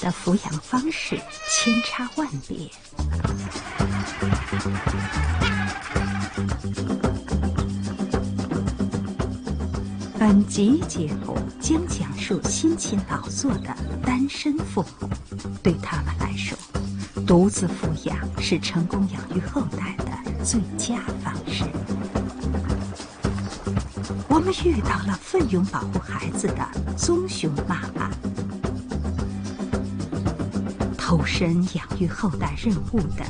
的抚养方式千差万别。本集节目将讲述辛勤劳作的单身父母，对他们来说，独自抚养是成功养育后代的最佳方式。我们遇到了奋勇保护孩子的棕熊妈妈，投身养育后代任务的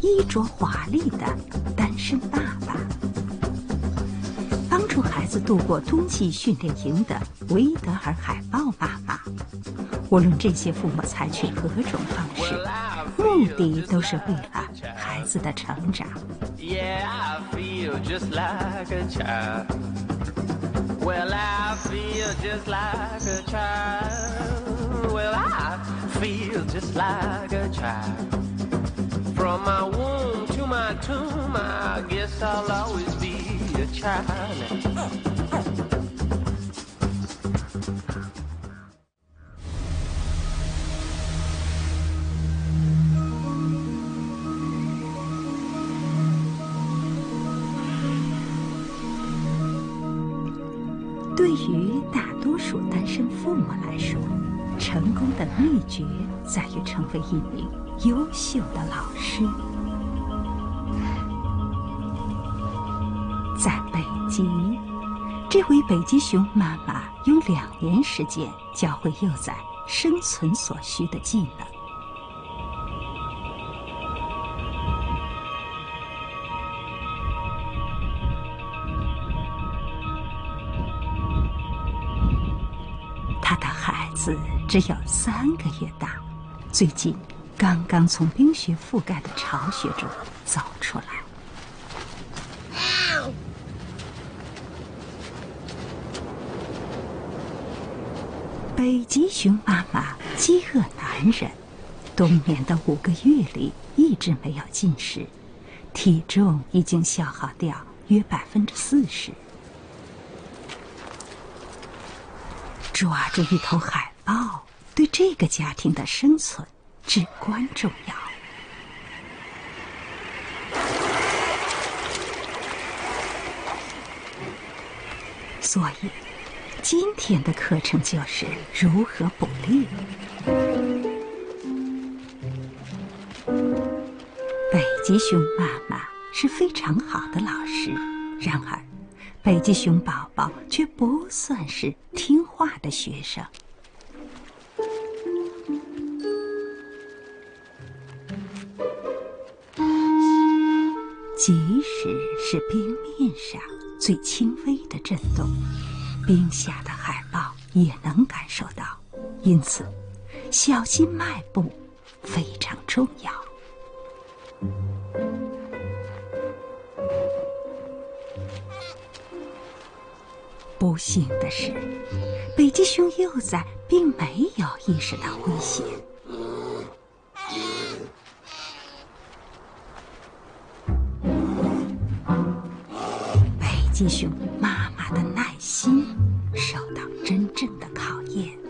衣着华丽的单身爸爸，帮助孩子度过冬季训练营的维德尔海豹爸爸。无论这些父母采取何种方式，目的都是为了孩子的成长。Yeah, I feel just like a child. Well, I feel just like a child. Well, I feel just like a child. From my womb to my tomb, I guess I'll always be a child. 的秘诀在于成为一名优秀的老师。在北极，这位北极熊妈妈用两年时间教会幼崽生存所需的技能。只有三个月大，最近刚刚从冰雪覆盖的巢穴中走出来。北极熊妈妈饥饿难忍，冬眠的五个月里一直没有进食，体重已经消耗掉约百分之四十。抓住一头海，这个家庭的生存至关重要。所以，今天的课程就是如何捕猎。北极熊妈妈是非常好的老师，然而，北极熊宝宝却不算是听话的学生。即使是冰面上最轻微的震动，冰下的海豹也能感受到，因此，小心迈步非常重要。不幸的是，北极熊幼崽并没有意识到危险。北极熊妈妈的耐心受到真正的考验。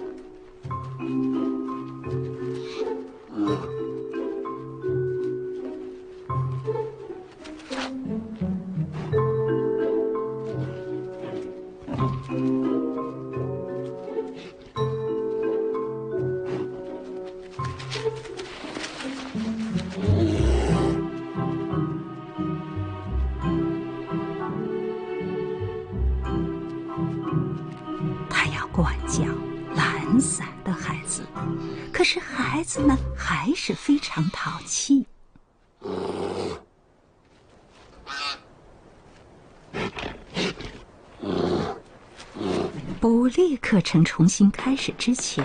捕猎课程重新开始之前，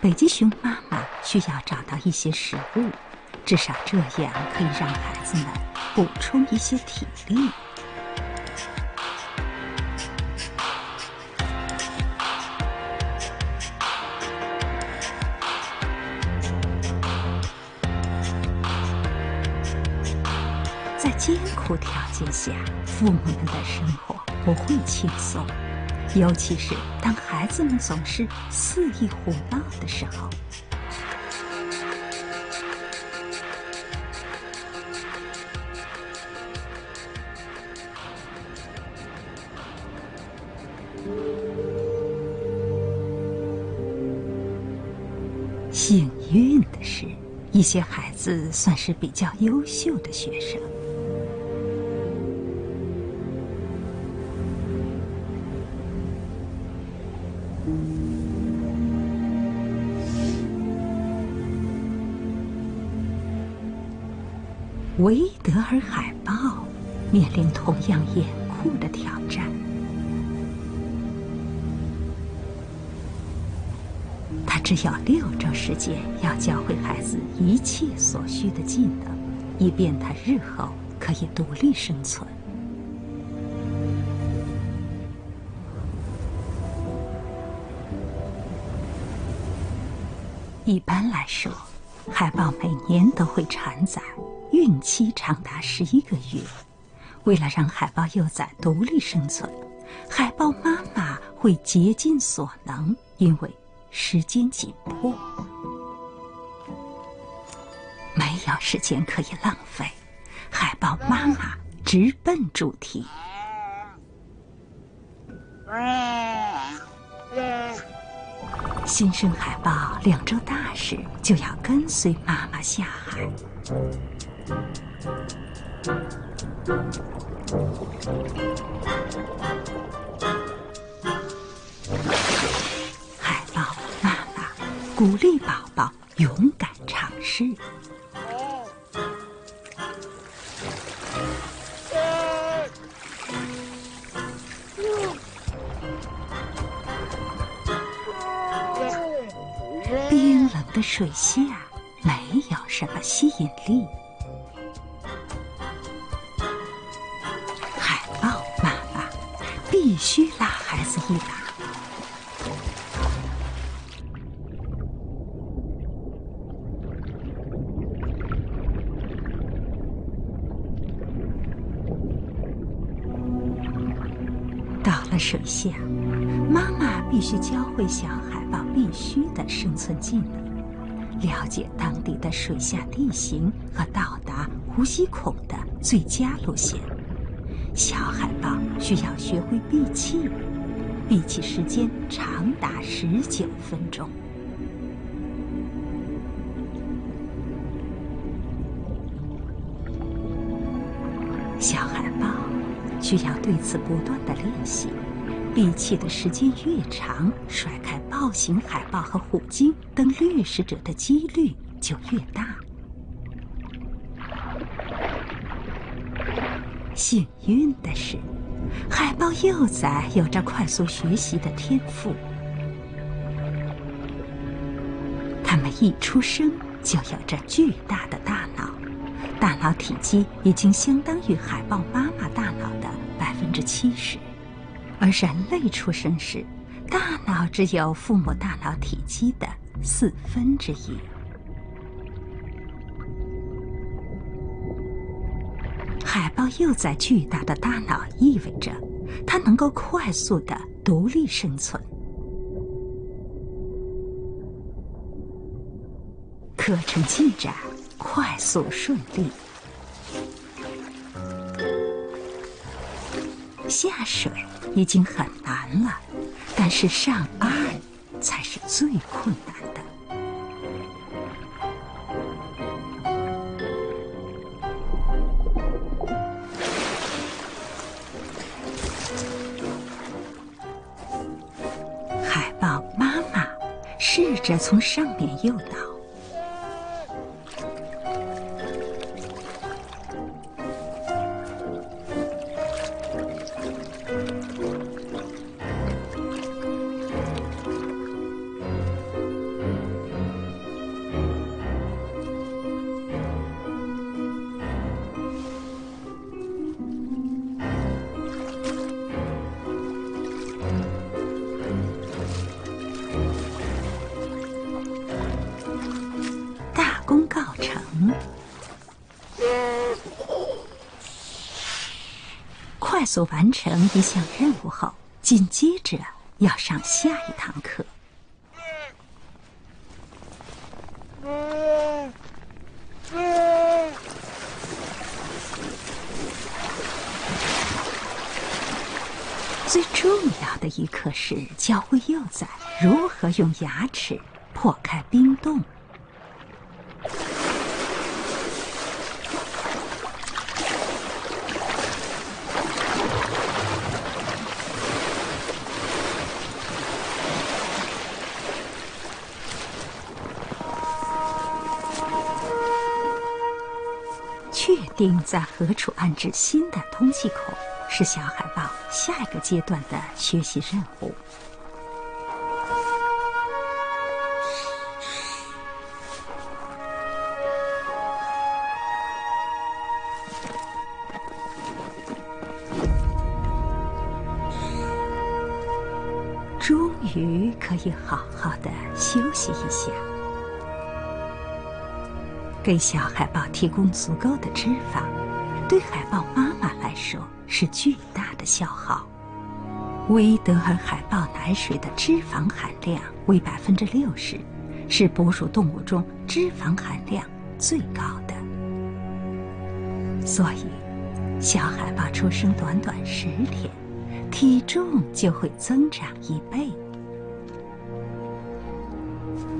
北极熊妈妈需要找到一些食物，至少这样可以让孩子们补充一些体力。在艰苦条件下，父母们的生活不会轻松，尤其是当孩子们总是肆意胡闹的时候。幸运的是一些孩子算是比较优秀的学生。维德尔海豹面临同样严酷的挑战。他只有六周时间，要教会孩子一切所需的技能，以便他日后可以独立生存。一般来说，海豹每年都会产崽。孕期长达十一个月，为了让海豹幼崽独立生存，海豹妈妈会竭尽所能，因为时间紧迫，没有时间可以浪费。海豹妈妈直奔主题。新生海豹两周大时就要跟随妈妈下海。海豹妈妈鼓励宝宝勇敢尝试。冰冷的水下没有什么吸引力。必须拉孩子一把。到了水下，妈妈必须教会小海豹必须的生存技能，了解当地的水下地形和到达呼吸孔的最佳路线。小海豹需要学会闭气，闭气时间长达十九分钟。小海豹需要对此不断的练习，闭气的时间越长，甩开豹形海豹和虎鲸等掠食者的几率就越大。幸运的是，海豹幼崽有着快速学习的天赋。它们一出生就有着巨大的大脑，大脑体积已经相当于海豹妈妈大脑的百分之七十，而人类出生时，大脑只有父母大脑体积的四分之一。幼崽巨大的大脑意味着，它能够快速的独立生存。课程进展快速顺利，下水已经很难了，但是上岸才是最困难着从上面诱导，速完成一项任务后，紧接着要上下一堂课。最重要的一课是教会幼崽如何用牙齿破开冰洞。定在何处安置新的通气口，是小海豹下一个阶段的学习任务。终于可以好好的休息一下。给小海豹提供足够的脂肪，对海豹妈妈来说是巨大的消耗。威德尔海豹奶水的脂肪含量为百分之六十，是哺乳动物中脂肪含量最高的。所以，小海豹出生短短十天，体重就会增长一倍。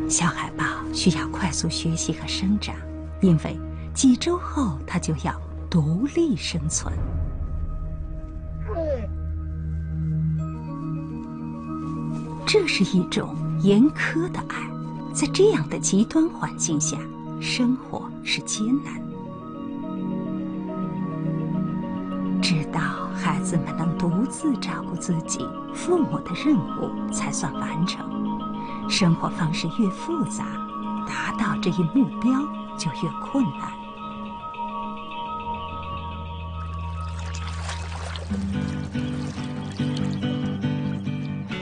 小海豹需要快速学习和生长。因为几周后，他就要独立生存。这是一种严苛的爱，在这样的极端环境下，生活是艰难。直到孩子们能独自照顾自己，父母的任务才算完成。生活方式越复杂，达到这一目标。就越困难。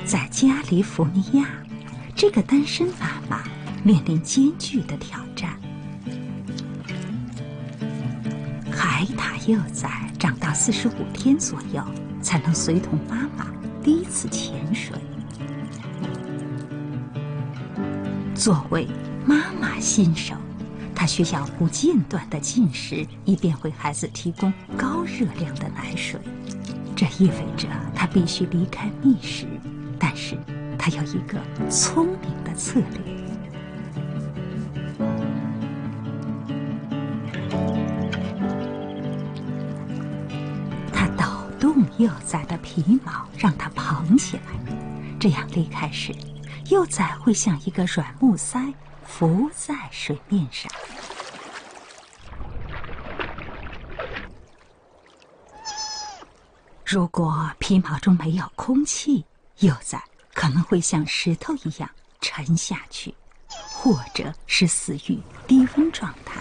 在加利福尼亚，这个单身妈妈面临艰巨的挑战。海獭幼崽长到四十五天左右，才能随同妈妈第一次潜水。作为妈妈新手。她需要不间断的进食，以便为孩子提供高热量的奶水。这意味着她必须离开觅食，但是她有一个聪明的策略。他抖动幼崽的皮毛，让它蓬起来，这样离开时，幼崽会像一个软木塞。浮在水面上。如果皮毛中没有空气，幼崽可能会像石头一样沉下去，或者是死于低温状态。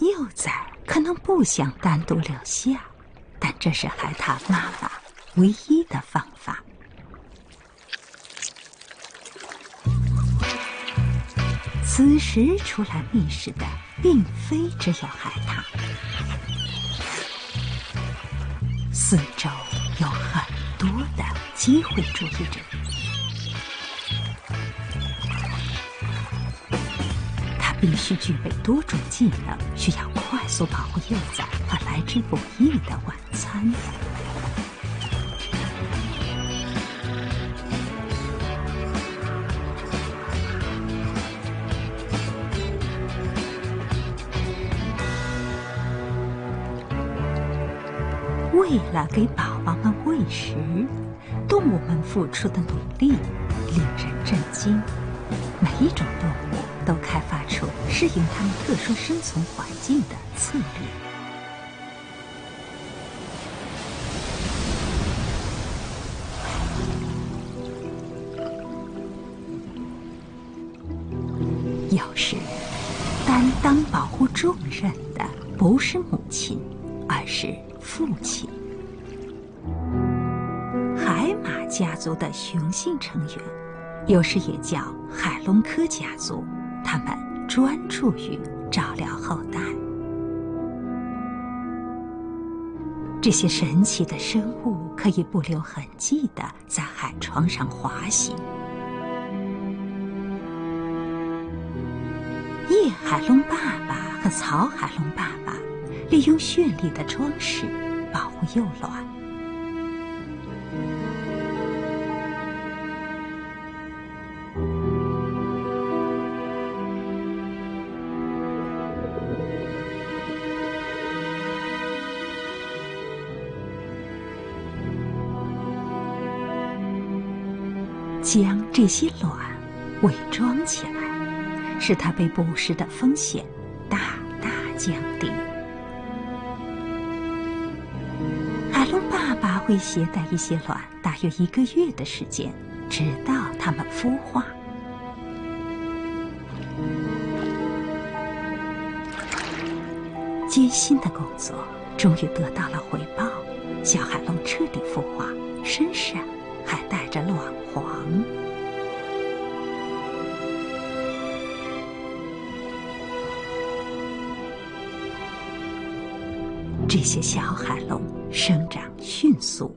幼崽可能不想单独留下，但这是海獭妈妈唯一的方法。此时出来觅食的，并非只有海獭，四周有很多的机会主义者。他必须具备多种技能，需要快速保护幼崽和来之不易的晚餐。为了给宝宝们喂食，动物们付出的努力令人震惊。每一种动物都开发出适应它们特殊生存环境的策略。有时，担当保护重任的不是母亲，而是父亲。家族的雄性成员，有时也叫海龙科家族，他们专注于照料后代。这些神奇的生物可以不留痕迹的在海床上滑行。叶海龙爸爸和草海龙爸爸利用绚丽的装饰保护幼卵。这些卵伪装起来，使它被捕食的风险大大降低。海龙爸爸会携带一些卵，大约一个月的时间，直到它们孵化。艰辛的工作终于得到了回报，小海龙彻底孵化，身上还带着卵黄。这些小海龙生长迅速，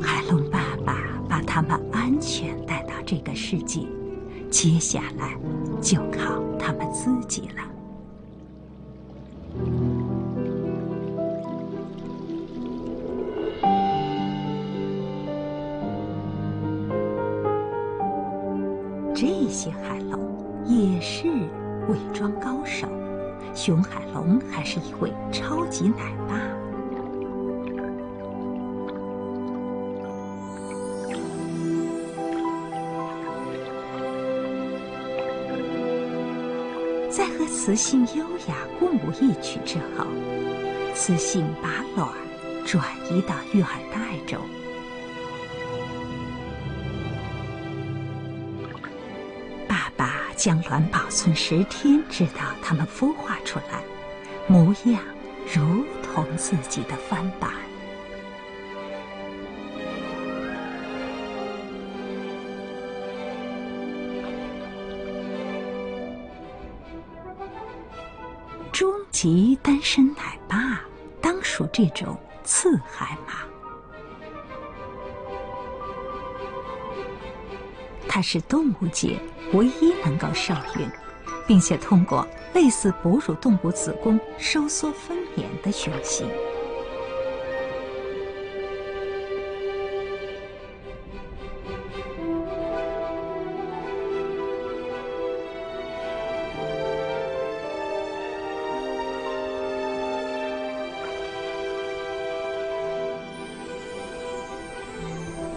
海龙爸爸把它们安全带到这个世界，接下来就靠他们自己了。这些海龙也是伪装高手，熊海龙还是一位超级奶爸。在和雌性优雅共舞一曲之后，雌性把卵转移到育儿袋中。将卵保存十天，直到它们孵化出来，模样如同自己的翻版。终极单身奶爸当属这种刺海马。它是动物界唯一能够受孕，并且通过类似哺乳动物子宫收缩分娩的雄性。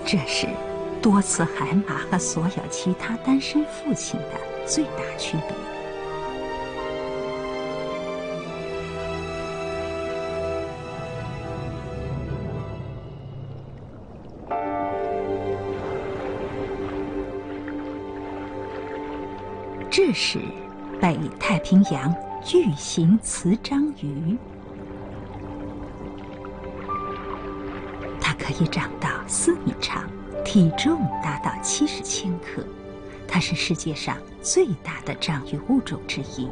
这是多次海马和所有其他单身父亲的最大区别。这是北太平洋巨型雌章鱼，它可以长到四米长，体重达到七十千克。它是世界上最大的章鱼物种之一。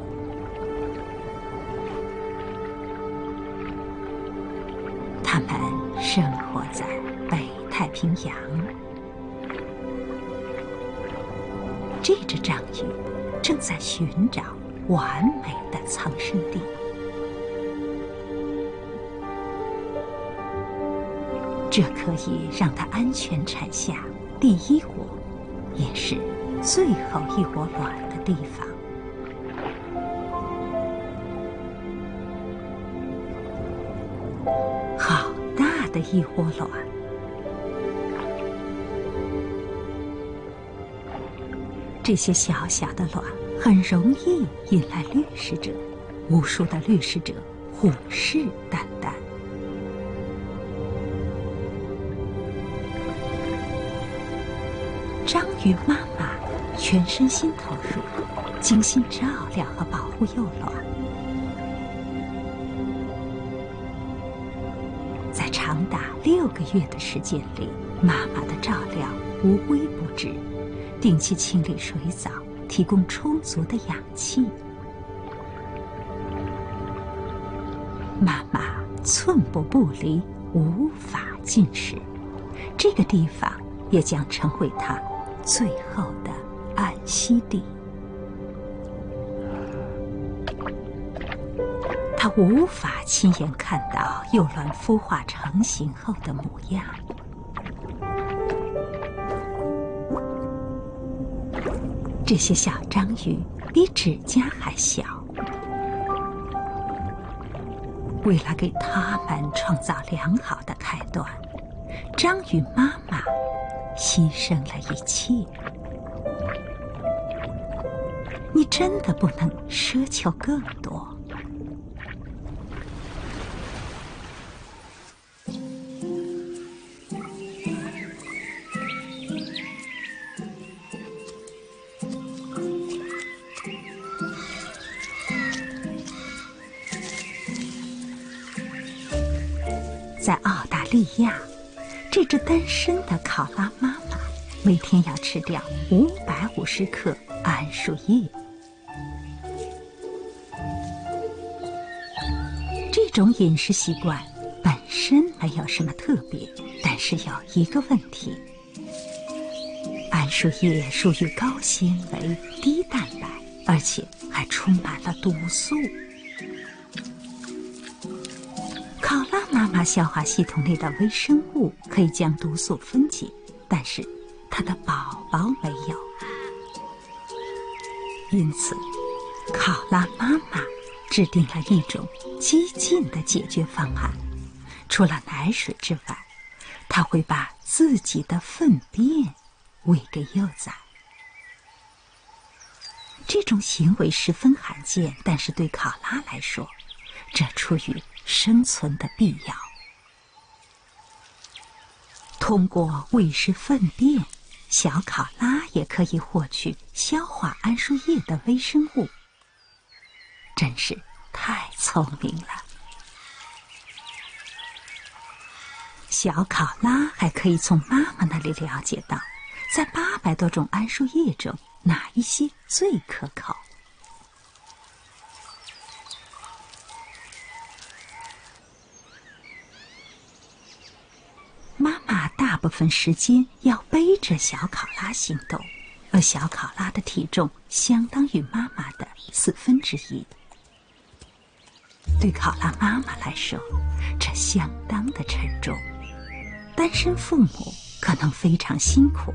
它们生活在北太平洋。这只章鱼正在寻找完美的藏身地。这可以让它安全产下第一窝，也是最后一窝卵的地方。好大的一窝卵！这些小小的卵很容易引来掠食者，无数的掠食者虎视眈眈。与妈妈全身心投入，精心照料和保护幼卵。在长达六个月的时间里，妈妈的照料无微不至。定期清理水藻，提供充足的氧气。妈妈寸步不离，无法进食。这个地方也将成为她最后的安息地。他无法亲眼看到幼卵孵化成型后的模样。这些小章鱼比指甲还小。为了给它们创造良好的开端，章鱼妈妈牺牲了一切。你真的不能奢求更多。在澳大利亚，这只单身的考拉每天要吃掉五百五十克桉树叶。这种饮食习惯本身没有什么特别，但是有一个问题：桉树叶属于高纤维、低蛋白，而且还充满了毒素。考拉妈妈消化系统内的微生物可以将毒素分解，但是它的宝宝没有。因此，考拉妈妈制定了一种激进的解决方案：除了奶水之外，它会把自己的粪便喂给幼崽。这种行为十分罕见，但是对考拉来说，这出于生存的必要。通过喂食粪便，小考拉也可以获取消化桉树叶的微生物。真是太聪明了！小考拉还可以从妈妈那里了解到，在八百多种桉树叶中，哪一些最可口。妈妈大部分时间要背着小考拉行动，而小考拉的体重相当于妈妈的四分之一。对考拉妈妈来说，这相当的沉重。单身父母可能非常辛苦。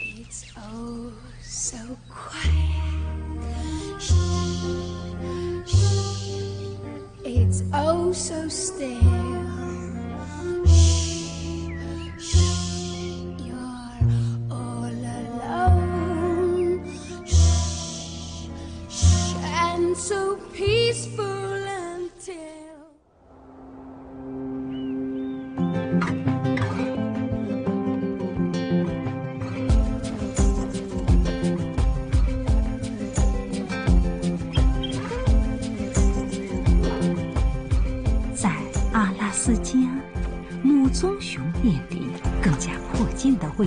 It's oh so quiet. Oh so still.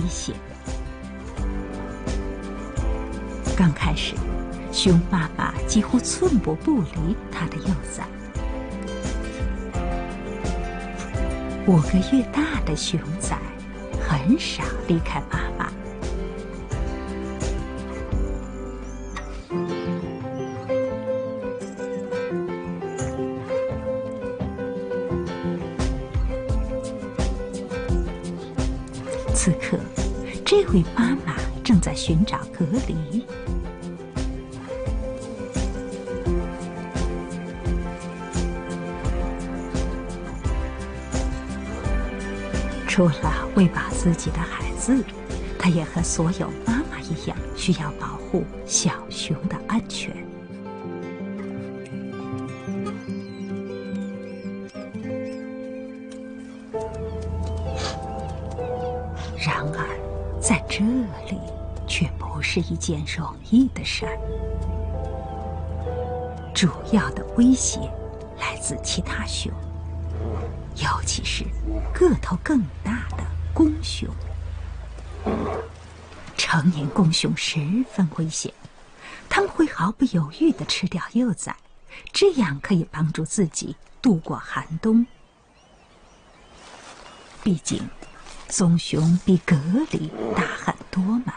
险。刚开始，熊爸爸几乎寸步不离他的幼崽。五个月大的熊崽很少离开妈此刻，这位妈妈正在寻找隔离。除了喂饱自己的孩子，她也和所有妈妈一样，需要保护小熊的安全。是一件容易的事儿。主要的威胁来自其他熊，尤其是个头更大的公熊。成年公熊十分危险，它们会毫不犹豫地吃掉幼崽，这样可以帮助自己度过寒冬。毕竟，棕熊比格里大很多嘛。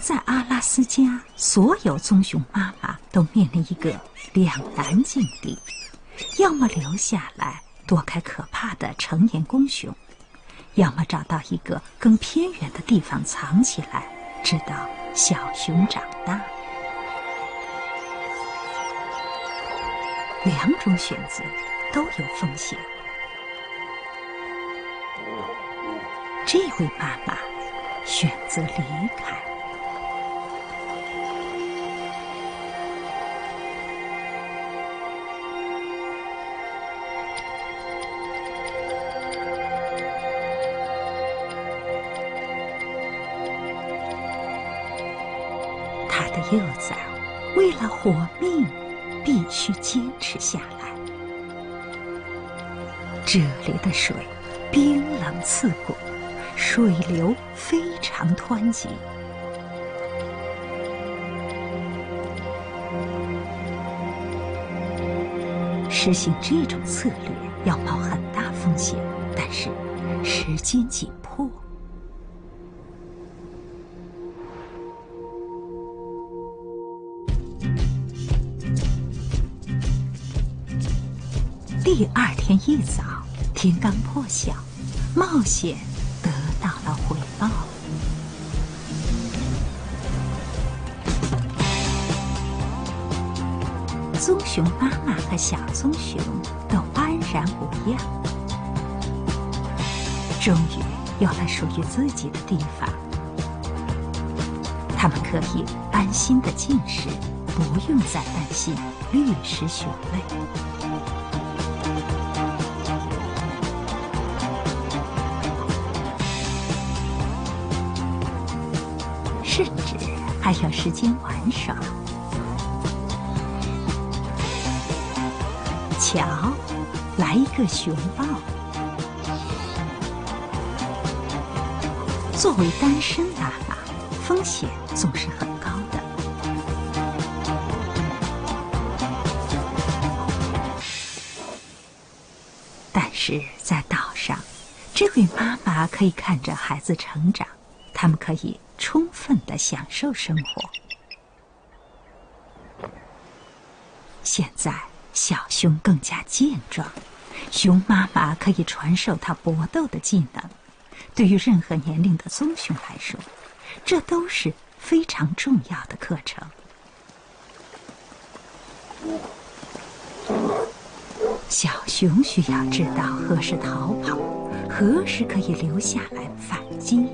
在阿拉斯加，所有棕熊妈妈都面临一个两难境地：要么留下来躲开可怕的成年公熊，要么找到一个更偏远的地方藏起来，直到小熊长大。两种选择都有风险。这位妈妈选择离开。他的幼崽为了活命，必须坚持下来。这里的水冰冷刺骨，水流非常湍急。实行这种策略要冒很大风险，但是时间紧迫。第二天一早，天刚破晓，冒险得到了回报。棕熊妈妈和小棕熊都安然无恙，终于有了属于自己的地方。它们可以安心的进食，不用再担心掠食熊类。还有时间玩耍。瞧，来一个熊抱。作为单身妈妈，风险总是很高的。但是在岛上，这位妈妈可以看着孩子成长，他们可以分的享受生活。现在。小熊更加健壮，熊妈妈可以传授它搏斗的技能。对于任何年龄的棕熊来说，这都是非常重要的课程。小熊需要知道何时逃跑，何时可以留下来反击。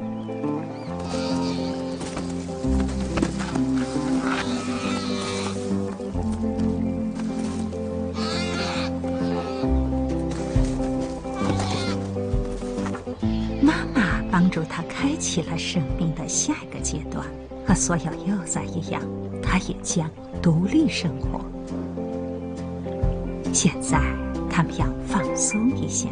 开启了生命的下一个阶段，和所有幼崽一样，它也将独立生活。现在，他们要放松一下。